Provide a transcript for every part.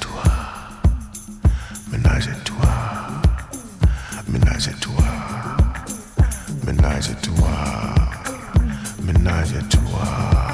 toi, ménage à toi, Ménage-toi, Ménage-toi, Ménage-toi.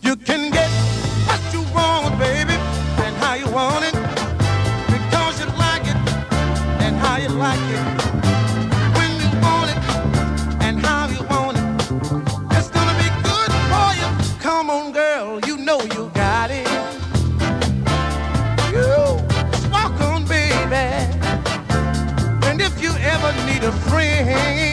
You can get what you want, baby, and how you want it because you like it and how you like it when you want it and how you want it. It's gonna be good for you. Come on, girl, you know you got it. You walk on, baby. And if you ever need a friend,